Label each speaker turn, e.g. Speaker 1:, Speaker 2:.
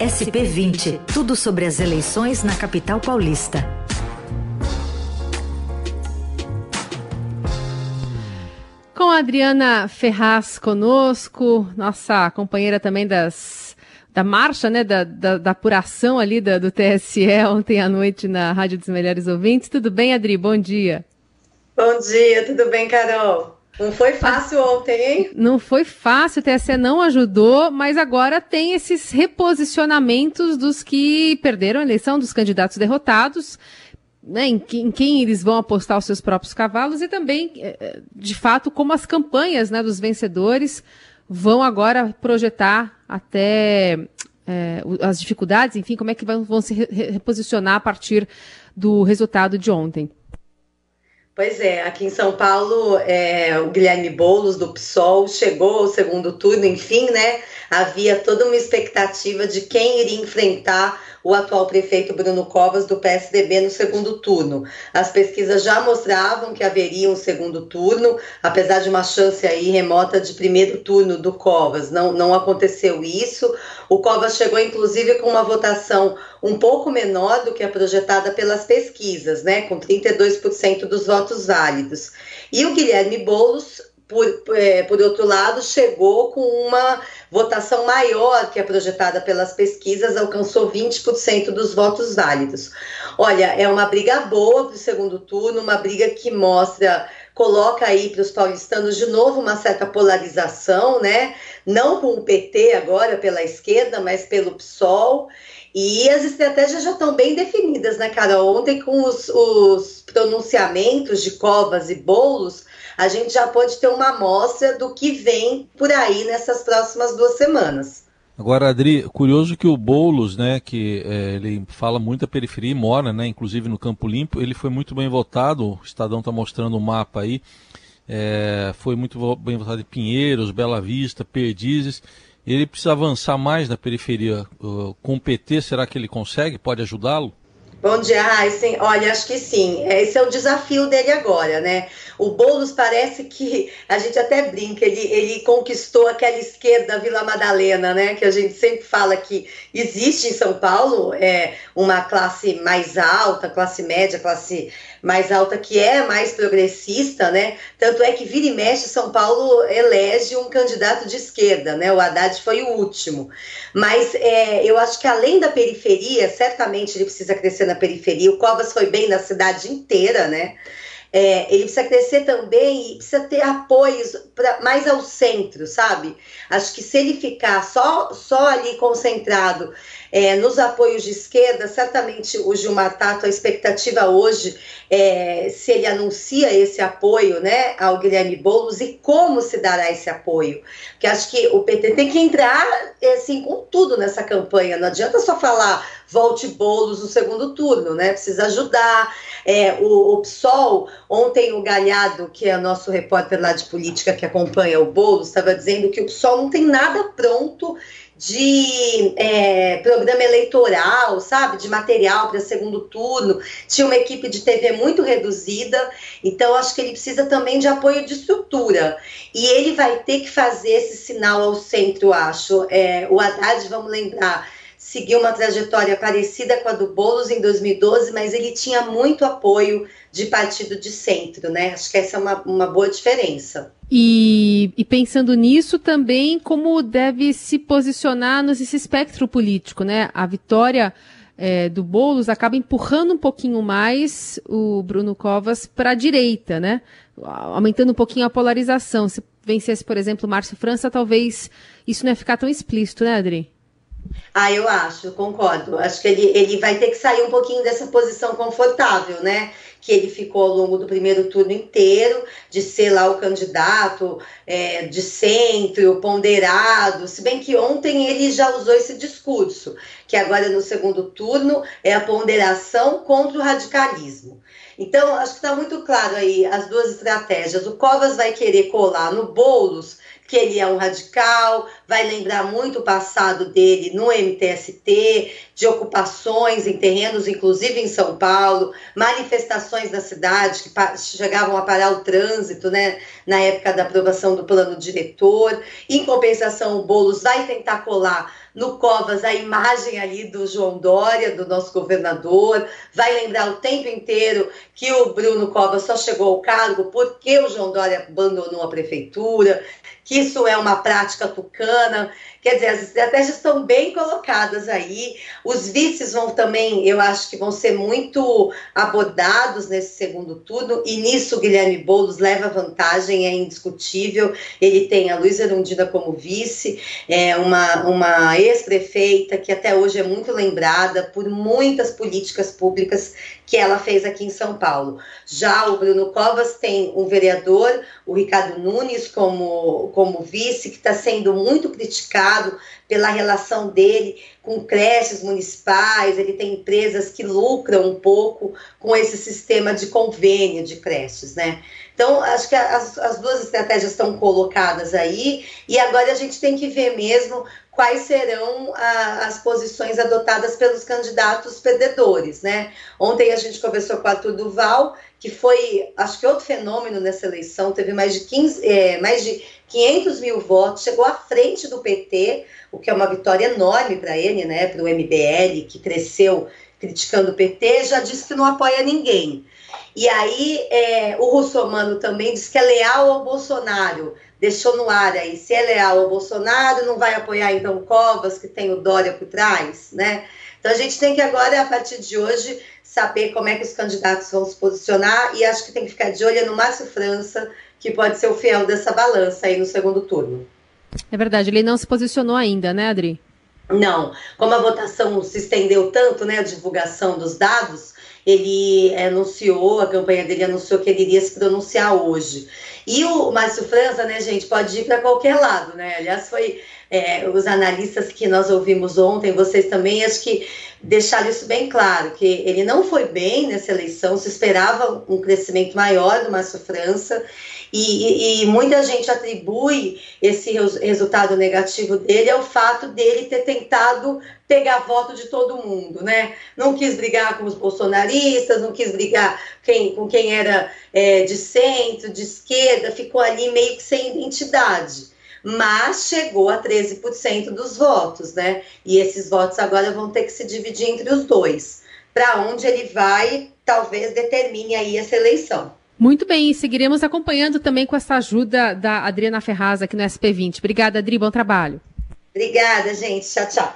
Speaker 1: SP20, tudo sobre as eleições na capital paulista.
Speaker 2: Com a Adriana Ferraz conosco, nossa companheira também das da marcha, né, da, da, da apuração ali da, do TSE ontem à noite na Rádio dos Melhores Ouvintes. Tudo bem, Adri? Bom dia.
Speaker 3: Bom dia, tudo bem, Carol? Não foi fácil ontem, hein?
Speaker 2: Não foi fácil, o TSE não ajudou, mas agora tem esses reposicionamentos dos que perderam a eleição, dos candidatos derrotados, né, em, em, quem eles vão apostar os seus próprios cavalos e também, eh, eh, de fato, como as campanhas né, dos vencedores vão agora projetar até é, as dificuldades, enfim, como é que vão, vão se reposicionar a partir do resultado de ontem.
Speaker 3: Pois é, aqui em São Paulo, é, o Guilherme Boulos, do PSOL, chegou ao segundo turno, enfim, né? Havia toda uma expectativa de quem iria enfrentar o atual prefeito Bruno Covas, do PSDB, no segundo turno. As pesquisas já mostravam que haveria um segundo turno, apesar de uma chance aí remota de primeiro turno do Covas. Não, não aconteceu isso. O Covas chegou, inclusive, com uma votação um pouco menor do que a projetada pelas pesquisas, né, com 32% dos votos válidos. E o Guilherme Boulos por, é, por outro lado, chegou com uma votação maior que a projetada pelas pesquisas, alcançou 20% dos votos válidos. Olha, é uma briga boa para o segundo turno, uma briga que mostra, coloca aí para os paulistanos de novo uma certa polarização, né? Não com o PT agora pela esquerda, mas pelo PSOL. E as estratégias já estão bem definidas, né, cara? Ontem, com os, os pronunciamentos de Covas e Bolos, a gente já pode ter uma amostra do que vem por aí nessas próximas duas semanas.
Speaker 4: Agora, Adri, curioso que o Boulos, né, que é, ele fala muito da periferia e mora, né, inclusive no Campo Limpo, ele foi muito bem votado, o Estadão está mostrando o um mapa aí, é, foi muito bem votado em Pinheiros, Bela Vista, Perdizes, ele precisa avançar mais na periferia. Com o PT, será que ele consegue? Pode ajudá-lo?
Speaker 3: Bom dia, Heisen. Olha, acho que sim. Esse é o desafio dele agora, né? O Boulos parece que a gente até brinca, ele, ele conquistou aquela esquerda Vila Madalena, né? Que a gente sempre fala que existe em São Paulo é, uma classe mais alta, classe média, classe mais alta que é mais progressista, né? Tanto é que vira e mexe São Paulo elege um candidato de esquerda, né? O Haddad foi o último. Mas é, eu acho que além da periferia, certamente ele precisa crescer na periferia. O Covas foi bem na cidade inteira, né? É, ele precisa crescer também e precisa ter apoios pra, mais ao centro, sabe? Acho que se ele ficar só, só ali concentrado é, nos apoios de esquerda, certamente o Gilmar Tato, a expectativa hoje é se ele anuncia esse apoio né, ao Guilherme Boulos e como se dará esse apoio. Porque acho que o PT tem que entrar assim, com tudo nessa campanha, não adianta só falar volte Boulos no segundo turno, né? Precisa ajudar. É, o, o PSOL, ontem o Galhado, que é nosso repórter lá de política que acompanha o Boulos, estava dizendo que o PSOL não tem nada pronto de é, programa eleitoral, sabe? De material para segundo turno. Tinha uma equipe de TV muito reduzida, então acho que ele precisa também de apoio de estrutura. E ele vai ter que fazer esse sinal ao centro, acho. É, o Haddad, vamos lembrar seguiu uma trajetória parecida com a do Boulos em 2012, mas ele tinha muito apoio de partido de centro, né? Acho que essa é uma, uma boa diferença.
Speaker 2: E, e, pensando nisso também, como deve se posicionar nesse espectro político, né? A vitória é, do Boulos acaba empurrando um pouquinho mais o Bruno Covas para a direita, né? Aumentando um pouquinho a polarização. Se vencesse, por exemplo, o Márcio França, talvez isso não ia ficar tão explícito, né, Adri?
Speaker 3: Ah, eu acho, concordo. Acho que ele, ele vai ter que sair um pouquinho dessa posição confortável, né? Que ele ficou ao longo do primeiro turno inteiro, de ser lá o candidato é, de centro, ponderado. Se bem que ontem ele já usou esse discurso, que agora no segundo turno é a ponderação contra o radicalismo. Então, acho que está muito claro aí as duas estratégias. O Covas vai querer colar no Boulos que ele é um radical, vai lembrar muito o passado dele no MTST, de ocupações em terrenos, inclusive em São Paulo, manifestações da cidade que chegavam a parar o trânsito, né, na época da aprovação do plano diretor. Em compensação, o Boulos vai tentar colar no Covas a imagem ali do João Dória, do nosso governador, vai lembrar o tempo inteiro que o Bruno Covas só chegou ao cargo porque o João Dória abandonou a prefeitura, que isso é uma prática tucana. Quer dizer, as estratégias estão bem colocadas aí. Os vices vão também, eu acho que vão ser muito abordados nesse segundo turno, e nisso Guilherme Boulos leva vantagem, é indiscutível. Ele tem a Luiz Erundina como vice, é uma, uma ex-prefeita que até hoje é muito lembrada por muitas políticas públicas que ela fez aqui em São Paulo. Já o Bruno Covas tem um vereador, o Ricardo Nunes, como, como vice, que está sendo muito criticado pela relação dele com creches municipais, ele tem empresas que lucram um pouco com esse sistema de convênio de creches, né? Então, acho que as, as duas estratégias estão colocadas aí, e agora a gente tem que ver mesmo quais serão a, as posições adotadas pelos candidatos perdedores, né? Ontem a gente conversou com a Arthur Duval, que foi, acho que outro fenômeno nessa eleição, teve mais de 15, é, mais de 500 mil votos, chegou à frente do PT, o que é uma vitória enorme para ele, né? Para o MBL, que cresceu criticando o PT, já disse que não apoia ninguém. E aí é, o Russomano também diz que é leal ao Bolsonaro deixou no ar aí, se é leal ao Bolsonaro, não vai apoiar então Covas, que tem o Dória por trás, né? Então a gente tem que agora, a partir de hoje, saber como é que os candidatos vão se posicionar e acho que tem que ficar de olho no Márcio França, que pode ser o fiel dessa balança aí no segundo turno.
Speaker 2: É verdade, ele não se posicionou ainda, né, Adri?
Speaker 3: Não, como a votação se estendeu tanto, né, a divulgação dos dados, ele anunciou, a campanha dele anunciou que ele iria se pronunciar hoje. E o Márcio França, né, gente, pode ir para qualquer lado, né? Aliás, foi é, os analistas que nós ouvimos ontem, vocês também, acho que deixaram isso bem claro, que ele não foi bem nessa eleição, se esperava um crescimento maior do Márcio França, e, e, e muita gente atribui esse resultado negativo dele ao fato dele ter tentado pegar voto de todo mundo, né? Não quis brigar com os bolsonaristas, não quis brigar quem, com quem era é, de centro, de esquerda, ficou ali meio que sem identidade mas chegou a 13% dos votos, né? E esses votos agora vão ter que se dividir entre os dois. Para onde ele vai, talvez determine aí essa eleição.
Speaker 2: Muito bem, seguiremos acompanhando também com essa ajuda da Adriana Ferraz aqui no SP20. Obrigada, Adri, bom trabalho.
Speaker 3: Obrigada, gente. Tchau, tchau.